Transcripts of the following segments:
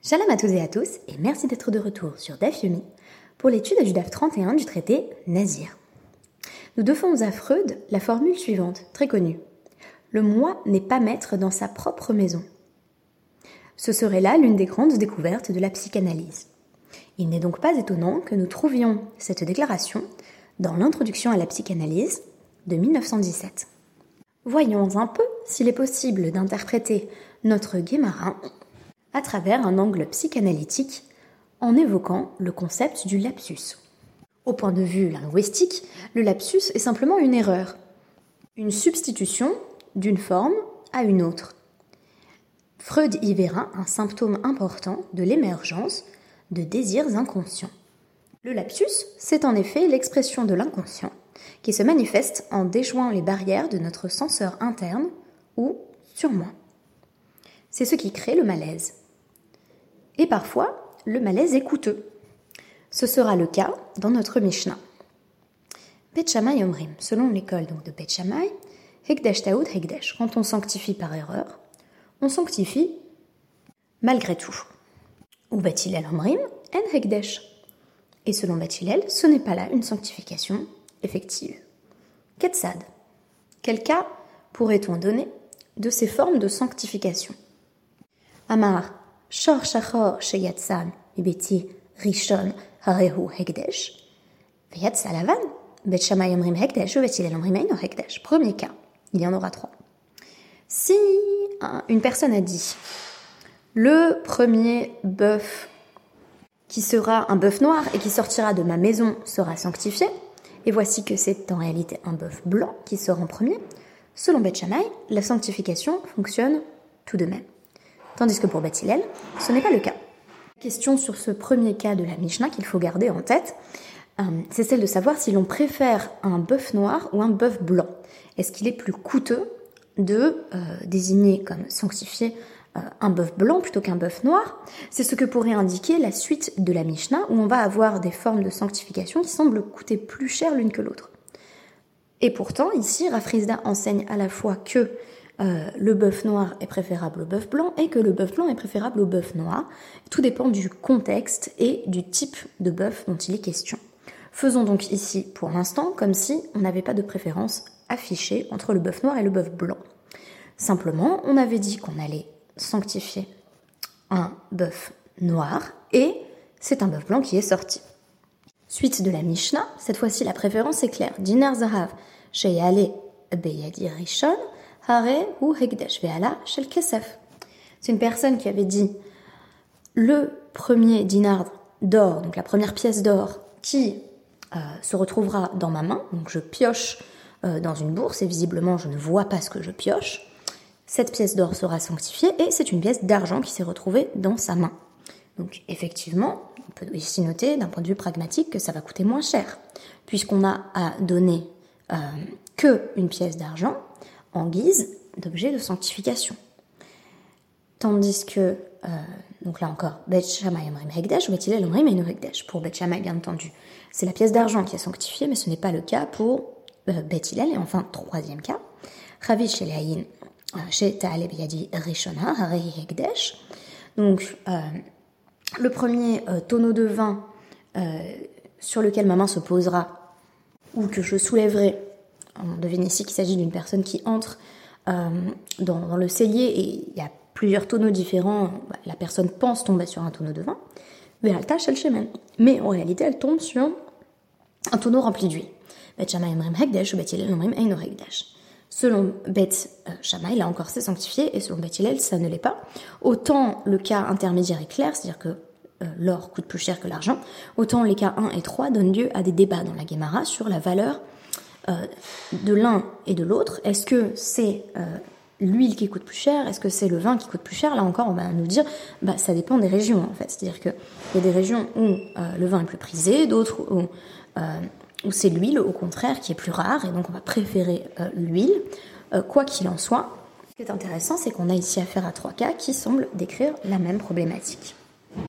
Shalom à tous et à tous, et merci d'être de retour sur DAF Yomi pour l'étude du DAF 31 du traité Nazir. Nous devons à Freud la formule suivante, très connue. Le moi n'est pas maître dans sa propre maison. Ce serait là l'une des grandes découvertes de la psychanalyse. Il n'est donc pas étonnant que nous trouvions cette déclaration dans l'introduction à la psychanalyse de 1917. Voyons un peu s'il est possible d'interpréter notre Guémarin à travers un angle psychanalytique en évoquant le concept du lapsus. Au point de vue linguistique, le lapsus est simplement une erreur, une substitution d'une forme à une autre. Freud y verra un symptôme important de l'émergence de désirs inconscients. Le lapsus, c'est en effet l'expression de l'inconscient qui se manifeste en déjouant les barrières de notre censeur interne ou surmoi. C'est ce qui crée le malaise. Et parfois, le malaise est coûteux. Ce sera le cas dans notre Mishnah. Bet Omrim, selon l'école de Bet Hekdesh Taoud Hekdesh. Quand on sanctifie par erreur, on sanctifie malgré tout. Ou Batilel Omrim En Hekdesh. Et selon Batilel, ce n'est pas là une sanctification effective. Ketsad. Quel cas pourrait-on donner de ces formes de sanctification? Amar, Premier cas, il y en aura trois. Si une personne a dit le premier bœuf qui sera un bœuf noir et qui sortira de ma maison sera sanctifié, et voici que c'est en réalité un bœuf blanc qui sort en premier, selon Beth la sanctification fonctionne tout de même. Tandis que pour Beth ce n'est pas le cas. La question sur ce premier cas de la Mishnah qu'il faut garder en tête, euh, c'est celle de savoir si l'on préfère un bœuf noir ou un bœuf blanc. Est-ce qu'il est plus coûteux de euh, désigner comme sanctifié euh, un bœuf blanc plutôt qu'un bœuf noir, c'est ce que pourrait indiquer la suite de la Mishnah, où on va avoir des formes de sanctification qui semblent coûter plus cher l'une que l'autre. Et pourtant, ici, Rafrizda enseigne à la fois que euh, le bœuf noir est préférable au bœuf blanc et que le bœuf blanc est préférable au bœuf noir. Tout dépend du contexte et du type de bœuf dont il est question. Faisons donc ici, pour l'instant, comme si on n'avait pas de préférence affichée entre le bœuf noir et le bœuf blanc. Simplement, on avait dit qu'on allait sanctifier un bœuf noir et c'est un bœuf blanc qui est sorti. Suite de la Mishnah, cette fois-ci la préférence est claire. Dinar Zahav, Sheyale Beyadi Rishon, ou Shel Kesef. C'est une personne qui avait dit le premier dinar d'or, donc la première pièce d'or, qui euh, se retrouvera dans ma main, donc je pioche euh, dans une bourse et visiblement je ne vois pas ce que je pioche cette pièce d'or sera sanctifiée et c'est une pièce d'argent qui s'est retrouvée dans sa main. Donc effectivement, on peut ici noter d'un point de vue pragmatique que ça va coûter moins cher, puisqu'on a à donner euh, que une pièce d'argent en guise d'objet de sanctification. Tandis que, euh, donc là encore, Bet Shammai Hekdesh ou Bet Hekdesh. Pour Bet bien entendu, c'est la pièce d'argent qui est sanctifiée, mais ce n'est pas le cas pour euh, Bet Et enfin, troisième cas, Ravi Shelayin donc, euh, le premier euh, tonneau de vin euh, sur lequel ma main se posera ou que je soulèverai, on devine ici qu'il s'agit d'une personne qui entre dans, le cellier et il y a plusieurs tonneaux différents, bah, la personne pense tomber sur un tonneau de vin, mais en réalité elle tombe sur un tonneau rempli d'huile. Selon Beth euh, Shammai, là encore c'est sanctifié, et selon Beth Hillel, ça ne l'est pas. Autant le cas intermédiaire est clair, c'est-à-dire que euh, l'or coûte plus cher que l'argent, autant les cas 1 et 3 donnent lieu à des débats dans la Gemara sur la valeur euh, de l'un et de l'autre. Est-ce que c'est l'huile qui coûte plus cher Est-ce que c'est le vin qui coûte plus cher? Là encore, on va nous dire, bah, ça dépend des régions en fait. C'est-à-dire qu'il y a des régions où le vin est plus prisé, d'autres où c'est l'huile au contraire qui est plus rare et donc on va préférer euh, l'huile, euh, quoi qu'il en soit. Ce qui est intéressant, c'est qu'on a ici affaire à trois cas qui semblent décrire la même problématique.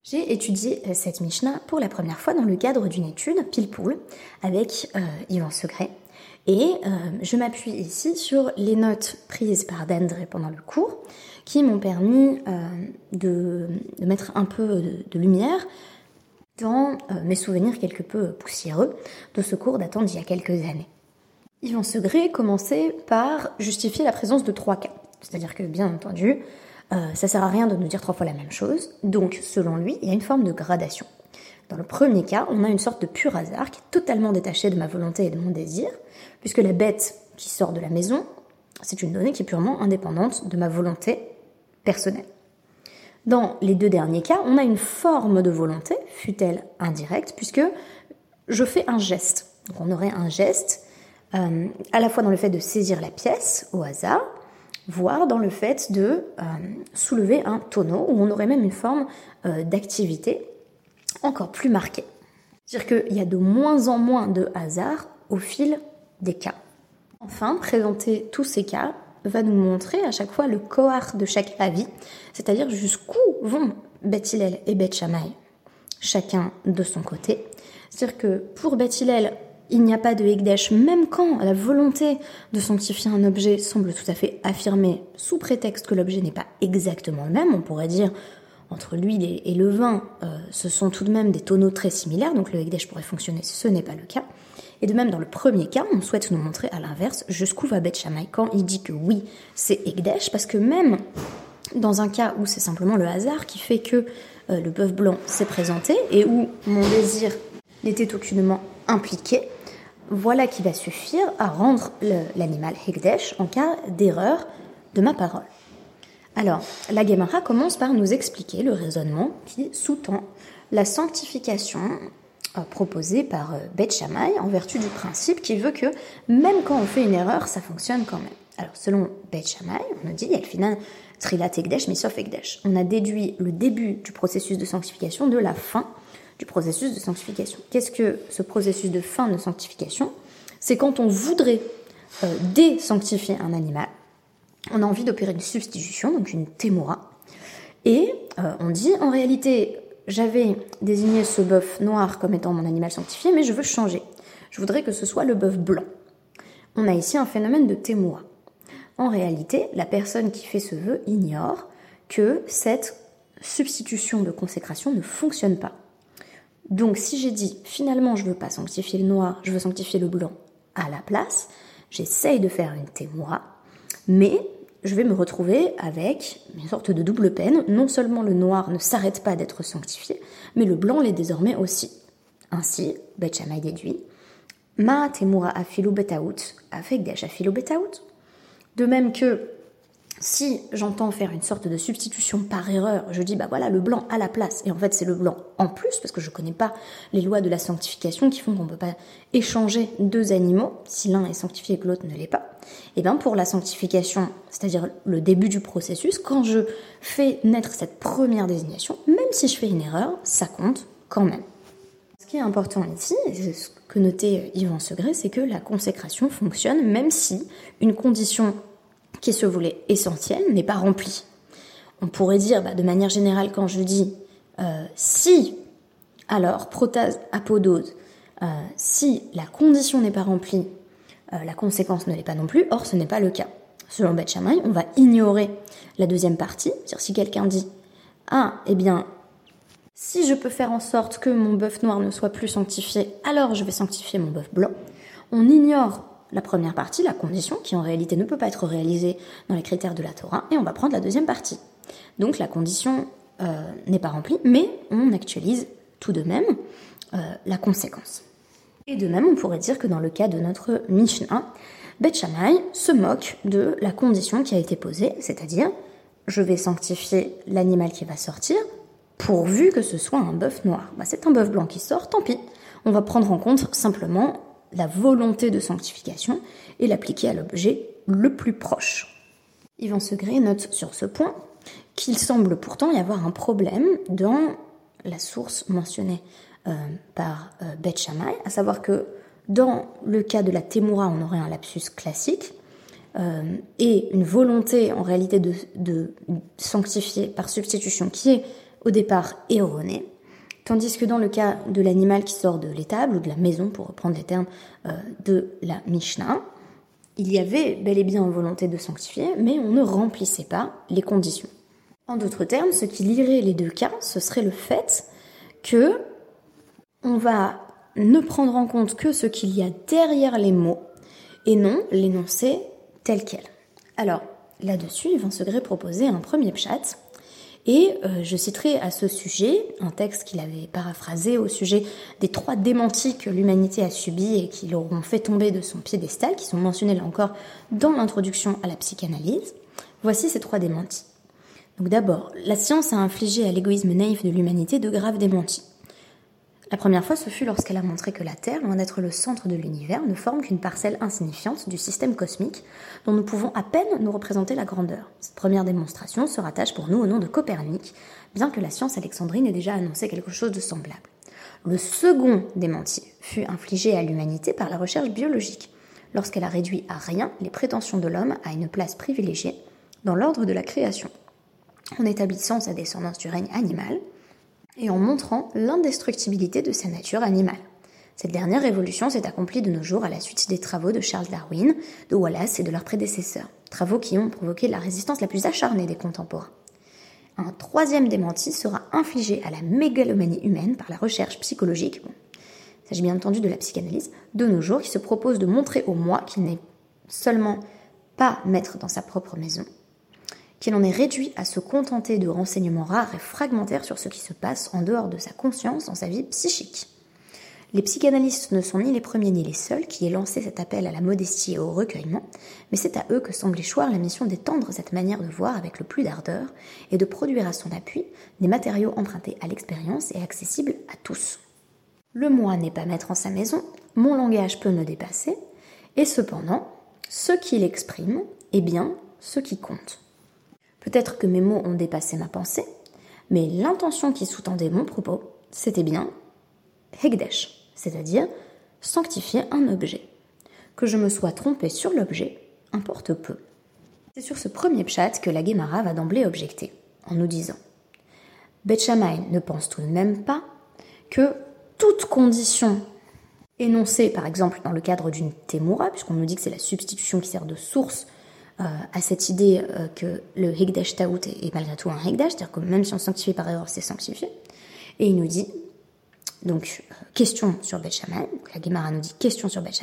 J'ai étudié euh, cette Mishnah pour la première fois dans le cadre d'une étude pile poule avec Yvan Segret. Et euh, je m'appuie ici sur les notes prises par Dandré pendant le cours, qui m'ont permis euh, de, mettre un peu de, lumière dans euh, mes souvenirs quelque peu poussiéreux de ce cours datant d'il y a quelques années. Yvan Segré commençait par justifier la présence de trois cas. C'est-à-dire que, bien entendu, ça sert à rien de nous dire trois fois la même chose. Donc, selon lui, il y a une forme de gradation. Dans le premier cas, on a une sorte de pur hasard qui est totalement détaché de ma volonté et de mon désir, puisque la bête qui sort de la maison, c'est une donnée qui est purement indépendante de ma volonté personnelle. Dans les deux derniers cas, on a une forme de volonté, fut-elle indirecte, puisque je fais un geste. Donc on aurait un geste euh, à la fois dans le fait de saisir la pièce au hasard, voire dans le fait de euh, soulever un tonneau, où on aurait même une forme euh, d'activité encore plus marquée. C'est-à-dire qu'il y a de moins en moins de hasard au fil des cas. Enfin, présenter tous ces cas va nous montrer à chaque fois le cohort de chaque avis, c'est-à-dire jusqu'où vont Beth et Beth Shammai, chacun de son côté. C'est-à-dire que pour Beth il n'y a pas de Hekdesh, même quand la volonté de sanctifier un objet semble tout à fait affirmée sous prétexte que l'objet n'est pas exactement le même. On pourrait dire entre l'huile et le vin, euh, ce sont tout de même des tonneaux très similaires, donc le Hekdesh pourrait fonctionner, ce n'est pas le cas. Et de même, dans le premier cas, on souhaite nous montrer à l'inverse jusqu'où va Beth Shammai quand il dit que oui, c'est Ekdesh, parce que même dans un cas où c'est simplement le hasard qui fait que euh, le bœuf blanc s'est présenté et où mon désir n'était aucunement impliqué, voilà qui va suffire à rendre l'animal Hekdesh en cas d'erreur de ma parole. Alors, la Gemara commence par nous expliquer le raisonnement qui sous-tend la sanctification euh, proposé par euh, Beth Shammai en vertu du principe qui veut que même quand on fait une erreur, ça fonctionne quand même. Alors selon Beth Shammai, on nous dit final Trilat Ekdesh, Misof Ekdesh. On a déduit le début du processus de sanctification de la fin du processus de sanctification. Qu'est-ce que ce processus de fin de sanctification? C'est quand on voudrait euh, désanctifier un animal, on a envie d'opérer une substitution, donc une témora, et on dit en réalité j'avais désigné ce bœuf noir comme étant mon animal sanctifié, mais je veux changer. Je voudrais que ce soit le bœuf blanc. On a ici un phénomène de témoin. En réalité, la personne qui fait ce vœu ignore que cette substitution de consécration ne fonctionne pas. Donc si j'ai dit finalement je veux pas sanctifier le noir, je veux sanctifier le blanc à la place, j'essaye de faire une témoin, mais je vais me retrouver avec une sorte de double peine. Non seulement le noir ne s'arrête pas d'être sanctifié, mais le blanc l'est désormais aussi. Ainsi, Bet déduit Ma temura afilu betaout, avec afilu betaout. De même que si j'entends faire une sorte de substitution par erreur, je dis bah voilà le blanc à la place et en fait c'est le blanc en plus parce que je connais pas les lois de la sanctification qui font qu'on peut pas échanger deux animaux si l'un est sanctifié et que l'autre ne l'est pas. Et bien pour la sanctification, c'est-à-dire le début du processus, quand je fais naître cette première désignation, même si je fais une erreur, ça compte quand même. Ce qui est important ici, et ce que notait Yvan Segré, c'est que la consécration fonctionne même si une condition qui se voulait essentiel n'est pas rempli. On pourrait dire, bah, de manière générale, quand je dis euh, si, alors protase apodose, euh, si la condition n'est pas remplie, euh, la conséquence ne l'est pas non plus, or ce n'est pas le cas. Selon Beth Shammai, on va ignorer la deuxième partie, c'est-à-dire si quelqu'un dit Ah, eh bien, si je peux faire en sorte que mon bœuf noir ne soit plus sanctifié, alors je vais sanctifier mon bœuf blanc. On ignore la première partie, la condition, qui en réalité ne peut pas être réalisée dans les critères de la Torah, et on va prendre la deuxième partie. Donc la condition euh, n'est pas remplie, mais on actualise tout de même euh, la conséquence. Et de même, on pourrait dire que dans le cas de notre Mishnah, Beth Shammai se moque de la condition qui a été posée, c'est-à-dire je vais sanctifier l'animal qui va sortir pourvu que ce soit un bœuf noir. Bah, c'est un bœuf blanc qui sort, tant pis. On va prendre en compte simplement la volonté de sanctification et l'appliquer à l'objet le plus proche. Yvan Segré note sur ce point qu'il semble pourtant y avoir un problème dans la source mentionnée euh, par euh, Beth Shammai, à savoir que dans le cas de la Temura, on aurait un lapsus classique euh, et une volonté en réalité de, de, sanctifier par substitution qui est au départ erronée, Tandis que dans le cas de l'animal qui sort de l'étable ou de la maison, pour reprendre les termes euh, de la Mishnah, il y avait bel et bien volonté de sanctifier, mais on ne remplissait pas les conditions. En d'autres termes, ce qui lirait les deux cas, ce serait le fait que on va ne prendre en compte que ce qu'il y a derrière les mots et non l'énoncé tel quel. Alors, là-dessus, Yvan Segret proposait un premier chat et euh, je citerai à ce sujet un texte qu'il avait paraphrasé au sujet des trois démentis que l'humanité a subis et qui l'auront fait tomber de son piédestal, qui sont mentionnés là encore dans l'introduction à la psychanalyse. Voici ces trois démentis. Donc d'abord, la science a infligé à l'égoïsme naïf de l'humanité de graves démentis. La première fois, ce fut lorsqu'elle a montré que la Terre, loin d'être le centre de l'univers, ne forme qu'une parcelle insignifiante du système cosmique dont nous pouvons à peine nous représenter la grandeur. Cette première démonstration se rattache pour nous au nom de Copernic, bien que la science alexandrine ait déjà annoncé quelque chose de semblable. Le second démenti fut infligé à l'humanité par la recherche biologique, lorsqu'elle a réduit à rien les prétentions de l'homme à une place privilégiée dans l'ordre de la création, en établissant sa descendance du règne animal, et en montrant l'indestructibilité de sa nature animale. Cette dernière révolution s'est accomplie de nos jours à la suite des travaux de Charles Darwin, de Wallace et de leurs prédécesseurs, travaux qui ont provoqué la résistance la plus acharnée des contemporains. Un troisième démenti sera infligé à la mégalomanie humaine par la recherche psychologique, il s'agit bien entendu de la psychanalyse, de nos jours qui se propose de montrer au moi qu'il n'est seulement pas maître dans sa propre maison, qu'il en est réduit à se contenter de renseignements rares et fragmentaires sur ce qui se passe en dehors de sa conscience dans sa vie psychique. Les psychanalystes ne sont ni les premiers ni les seuls qui aient lancé cet appel à la modestie et au recueillement, mais c'est à eux que semble échoir la mission d'étendre cette manière de voir avec le plus d'ardeur et de produire à son appui des matériaux empruntés à l'expérience et accessibles à tous. Le moi n'est pas maître en sa maison, mon langage peut me dépasser, et cependant, ce qu'il exprime est bien ce qui compte. Peut-être que mes mots ont dépassé ma pensée, mais l'intention qui sous-tendait mon propos, c'était bien Hegdesh, c'est-à-dire sanctifier un objet. Que je me sois trompé sur l'objet importe peu. C'est sur ce premier pchat que la Guémara va d'emblée objecter, en nous disant Beth ne pense tout de même pas que toute condition énoncée, par exemple dans le cadre d'une témoura, puisqu'on nous dit que c'est la substitution qui sert de source euh, à cette idée euh, que le Hekdesh Taout est, malgré tout un Hekdesh, c'est-à-dire que même si on sanctifie par erreur, c'est sanctifié. Et il nous dit, donc, euh, question sur Beth la Gemara nous dit question sur Beth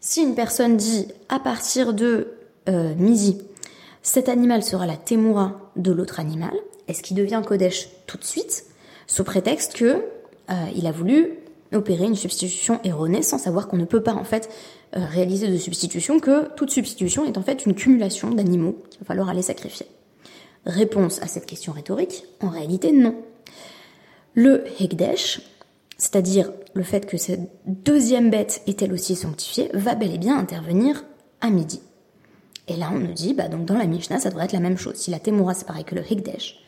Si une personne dit à partir de midi, cet animal sera la témoura de l'autre animal, est-ce qu'il devient Kodesh tout de suite, sous prétexte que il a voulu opérer une substitution erronée sans savoir qu'on ne peut pas en fait euh, réaliser de substitution, que toute substitution est en fait une cumulation d'animaux qu'il va falloir aller sacrifier. Réponse à cette question rhétorique, en réalité non. Le Hekdesh, c'est-à-dire le fait que cette deuxième bête est elle aussi sanctifiée, va bel et bien intervenir à midi. Et là, on nous dit, bah, donc dans la Mishnah, ça devrait être la même chose. Si la Temura, c'est pareil que le Hekdesh,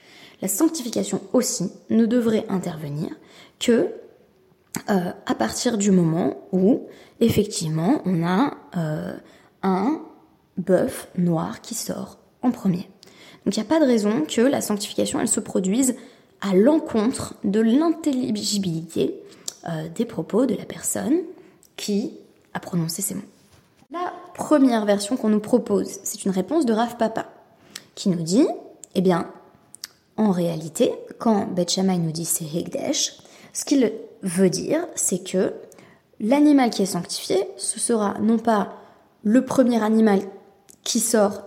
la sanctification aussi ne devrait intervenir que euh, à partir du moment où effectivement on a euh, un bœuf noir qui sort en premier. Donc il n'y a pas de raison que la sanctification elle se produise à l'encontre de l'intelligibilité euh, des propos de la personne qui a prononcé ces mots. La première version qu'on nous propose, c'est une réponse de Rav Papa qui nous dit, eh bien, en réalité, quand Beth nous dit c'est Hegdesh, ce qu'il veut dire, c'est que l'animal qui est sanctifié, ce sera non pas le premier animal qui sort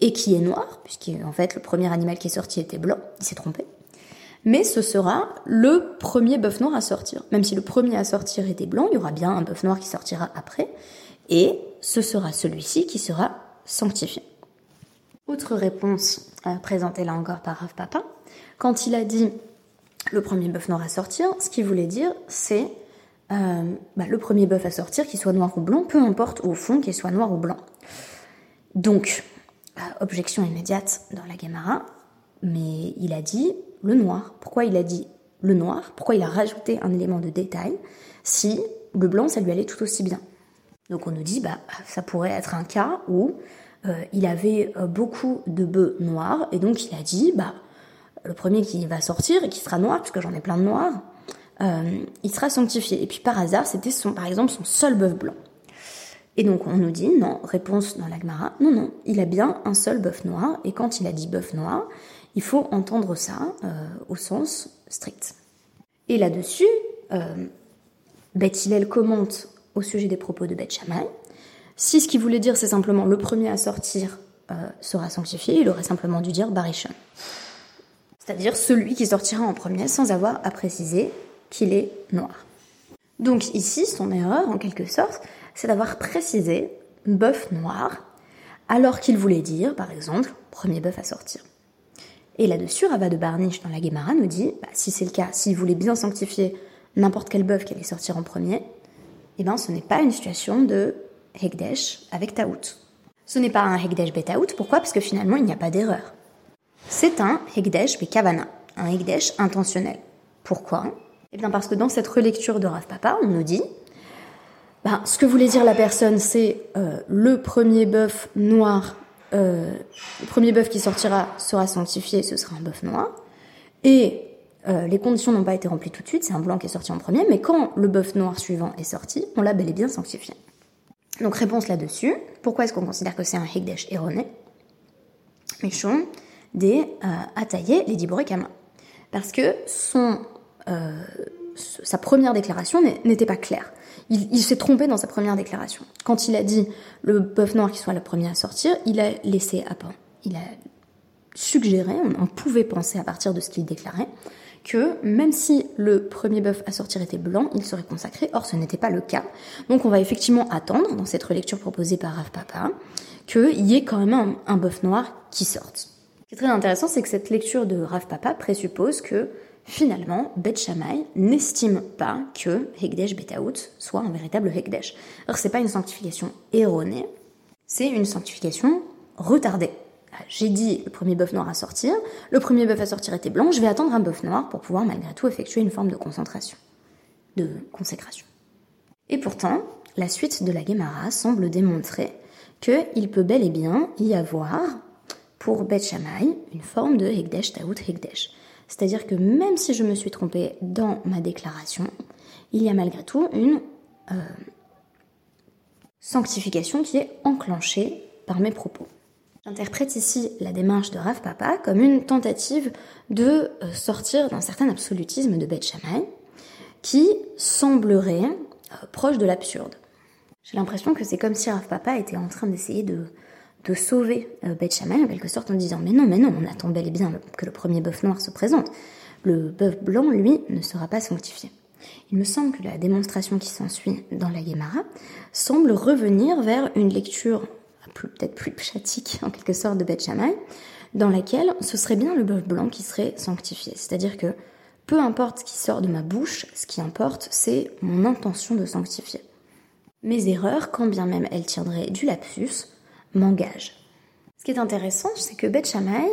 et qui est noir, puisqu'en fait le premier animal qui est sorti était blanc, il s'est trompé, mais ce sera le premier bœuf noir à sortir. Même si le premier à sortir était blanc, il y aura bien un bœuf noir qui sortira après, et ce sera celui-ci qui sera sanctifié. Autre réponse présentée là encore par Rav Papa, quand il a dit le premier bœuf noir à sortir, ce qu'il voulait dire, c'est euh, bah, le premier bœuf à sortir, qu'il soit noir ou blanc, peu importe au fond qu'il soit noir ou blanc. Donc, euh, objection immédiate dans la Gemara, mais il a dit le noir. Pourquoi il a dit le noir? Pourquoi il a rajouté un élément de détail si le blanc, ça lui allait tout aussi bien? Donc on nous dit, bah, ça pourrait être un cas où euh, il avait beaucoup de bœufs noirs, et donc il a dit, bah, le premier qui va sortir et qui sera noir, puisque j'en ai plein de noirs, euh, il sera sanctifié. Et puis par hasard, c'était son, par exemple son seul bœuf blanc. Et donc on nous dit, non, réponse dans l'Agmara, non, non, il a bien un seul bœuf noir, et quand il a dit bœuf noir, il faut entendre ça euh, au sens strict. Et là-dessus, euh, Beth Hillel commente au sujet des propos de Beth Shammai. Si ce qu'il voulait dire c'est simplement le premier à sortir euh, sera sanctifié, il aurait simplement dû dire Barishon. C'est-à-dire celui qui sortira en premier sans avoir à préciser qu'il est noir. Donc ici, son erreur, en quelque sorte, c'est d'avoir précisé bœuf noir, alors qu'il voulait dire, par exemple, premier bœuf à sortir. Et là-dessus, Rava de Barniche dans la Gemara nous dit, bah, si c'est le cas, s'il voulait bien sanctifier n'importe quel bœuf qui allait sortir en premier, eh ben, ce n'est pas une situation de Hekdesh avec Taout. Ce n'est pas un Hekdesh Betaout, pourquoi? Parce que finalement, il n'y a pas d'erreur. C'est un Hekdesh Bekavana, un Hekdesh intentionnel. Pourquoi? Eh bien parce que dans cette relecture de Rav Papa, on nous dit ben, ce que voulait dire la personne, c'est euh, le premier bœuf noir, euh, le premier bœuf qui sortira sera sanctifié, ce sera un bœuf noir. Et euh, les conditions n'ont pas été remplies tout de suite, c'est un blanc qui est sorti en premier, mais quand le bœuf noir suivant est sorti, on l'a bel et bien sanctifié. Donc réponse là-dessus, pourquoi est-ce qu'on considère que c'est un Higdash erroné? Méchon des euh, Ataye les Diborekama. Parce que son, sa première déclaration n'était pas claire il, s'est trompé dans sa première déclaration. Quand il a dit le bœuf noir qui soit le premier à sortir, il a laissé à part. Il a suggéré, on, pouvait penser à partir de ce qu'il déclarait, que même si le premier bœuf à sortir était blanc, il serait consacré. Or, ce n'était pas le cas. Donc, on va effectivement attendre, dans cette relecture proposée par Rav Papa, qu'il y ait quand même un, un bœuf noir qui sorte. Ce qui est très intéressant, c'est que cette lecture de Rav Papa présuppose que finalement, Bet Shammai n'estime pas que Hekdesh Betaout soit un véritable Hekdesh. Alors, c'est pas une sanctification erronée, c'est une sanctification retardée. Ah, j'ai dit le premier bœuf noir à sortir, le premier bœuf à sortir était blanc, je vais attendre un bœuf noir pour pouvoir malgré tout effectuer une forme de concentration, de consécration. Et pourtant, la suite de la Gemara semble démontrer qu'il peut bel et bien y avoir, pour Bet Shammai, une forme de Hekdesh Taout Hekdesh. C'est-à-dire que même si je me suis trompée dans ma déclaration, il y a malgré tout une euh, sanctification qui est enclenchée par mes propos. J'interprète ici la démarche de Rav Papa comme une tentative de euh, sortir d'un certain absolutisme de Beth Shammai qui semblerait euh, proche de l'absurde. J'ai l'impression que c'est comme si Rav Papa était en train d'essayer de de sauver euh, Beth en quelque sorte en disant mais non, mais non, on attend bel et bien que le premier bœuf noir se présente. Le bœuf blanc, lui, ne sera pas sanctifié. Il me semble que la démonstration qui s'ensuit dans la Gemara semble revenir vers une lecture peut-être plus pchatique en quelque sorte de Beth dans laquelle ce serait bien le bœuf blanc qui serait sanctifié. C'est-à-dire que peu importe ce qui sort de ma bouche, ce qui importe, c'est mon intention de sanctifier. Mes erreurs, quand bien même elles tiendraient du lapsus, m'engage. Ce qui est intéressant, c'est que Beth Shammai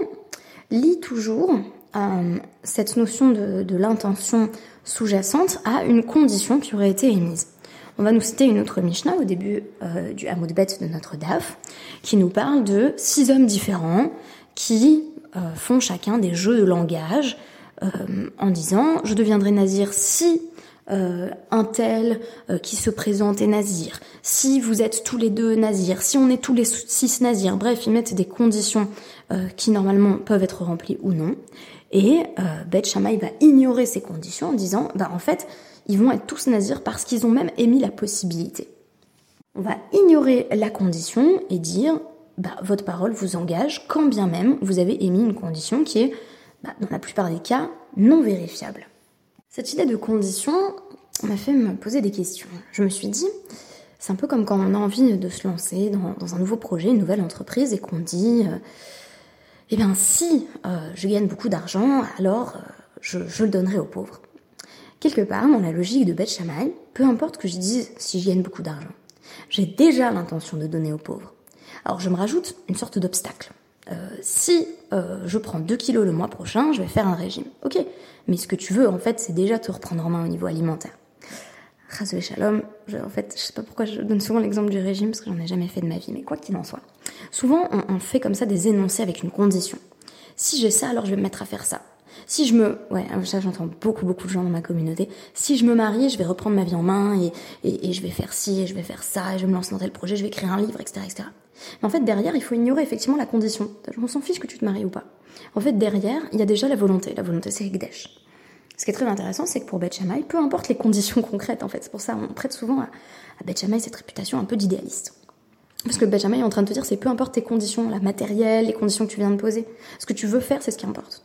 lit toujours euh, cette notion de, l'intention sous-jacente à une condition qui aurait été émise. On va nous citer une autre Mishnah au début euh, du Hamoud Bet de notre DAF, qui nous parle de six hommes différents qui euh, font chacun des jeux de langage en disant je deviendrai nazir si euh, un tel euh, qui se présente est nazir, si vous êtes tous les deux nazirs, si on est tous les six nazirs, bref, ils mettent des conditions euh, qui normalement peuvent être remplies ou non. Et euh, Beth Shammai va ignorer ces conditions en disant, bah en fait, ils vont être tous nazirs parce qu'ils ont même émis la possibilité. On va ignorer la condition et dire, bah, votre parole vous engage quand bien même vous avez émis une condition qui est, bah, dans la plupart des cas, non vérifiable. Cette idée de condition m'a fait me poser des questions. Je me suis dit, c'est un peu comme quand on a envie de se lancer dans, un nouveau projet, une nouvelle entreprise, et qu'on dit, euh, eh bien si euh, je gagne beaucoup d'argent, alors euh, je, le donnerai aux pauvres. Quelque part, dans la logique de Beth peu importe que je dise si je gagne beaucoup d'argent, j'ai déjà l'intention de donner aux pauvres. Alors je me rajoute une sorte d'obstacle. si je prends 2 kilos le mois prochain, je vais faire un régime. Ok, mais ce que tu veux, en fait, c'est déjà te reprendre en main au niveau alimentaire. Razoué Shalom, je, en fait, je sais pas pourquoi je donne souvent l'exemple du régime, parce que j'en ai jamais fait de ma vie, mais quoi qu'il en soit. Souvent, on, fait comme ça des énoncés avec une condition. Si j'ai ça, alors je vais me mettre à faire ça. si je me, ouais, ça j'entends beaucoup beaucoup de gens dans ma communauté, si je me marie, je vais reprendre ma vie en main et, et, et je vais faire ci et je vais faire ça et je me lancer dans tel projet, je vais écrire un livre, etc., etc. Mais en fait, derrière, il faut ignorer effectivement la condition. On s'en fiche que tu te maries ou pas. En fait, derrière, il y a déjà la volonté. La volonté, c'est Ekdesh. Ce qui est très intéressant, c'est que pour Beth Shammai, peu importe les conditions concrètes, en fait, c'est pour ça on prête souvent à, à Beth cette réputation un peu d'idéaliste. Parce que Beth Shammai est en train de te dire, c'est peu importe tes conditions, la matérielle, les conditions que tu viens de poser. Ce que tu veux faire, c'est ce qui importe.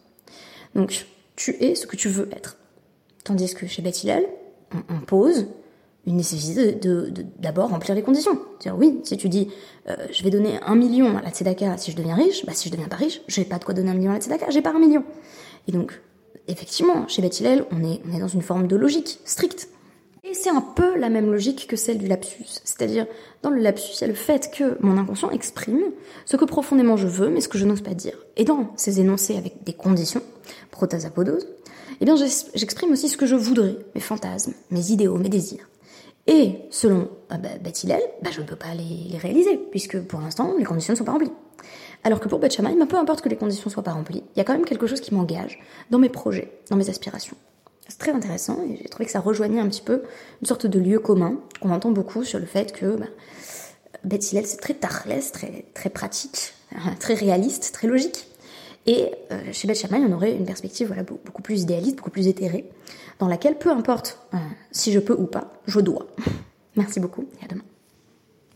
Donc, tu es ce que tu veux être. Tandis que chez Beth Hillel, on, pose une nécessité de, d'abord remplir les conditions. dire oui, si tu dis euh, je vais donner un million à la Tzedaka si je deviens riche, bah si je deviens pas riche, j'ai pas de quoi donner un million à la Tzedaka, j'ai pas un million. Et donc, effectivement, chez Beth Hillel, on est, on est dans une forme de logique stricte. Et c'est un peu la même logique que celle du lapsus. C'est-à-dire, dans le lapsus, il y a le fait que mon inconscient exprime ce que profondément je veux, mais ce que je n'ose pas dire. Et dans ces énoncés avec des conditions, protasapodose, eh bien, j'exprime aussi ce que je voudrais, mes fantasmes, mes idéaux, mes désirs. Et selon ah bah, bah, je ne peux pas les, réaliser, puisque pour l'instant, les conditions ne sont pas remplies. Alors que pour Beth Shammai, bah, peu importe que les conditions ne soient pas remplies, il y a quand même quelque chose qui m'engage dans mes projets, dans mes aspirations. C'est très intéressant et j'ai trouvé que ça rejoignait un petit peu une sorte de lieu commun qu'on entend beaucoup sur le fait que bah, c'est très tarlès, très pratique, très réaliste, très logique. Et euh, chez Beth on aurait une perspective voilà, beaucoup plus idéaliste, beaucoup plus éthérée, dans laquelle peu importe euh, si je peux ou pas, je dois. Merci beaucoup et à demain.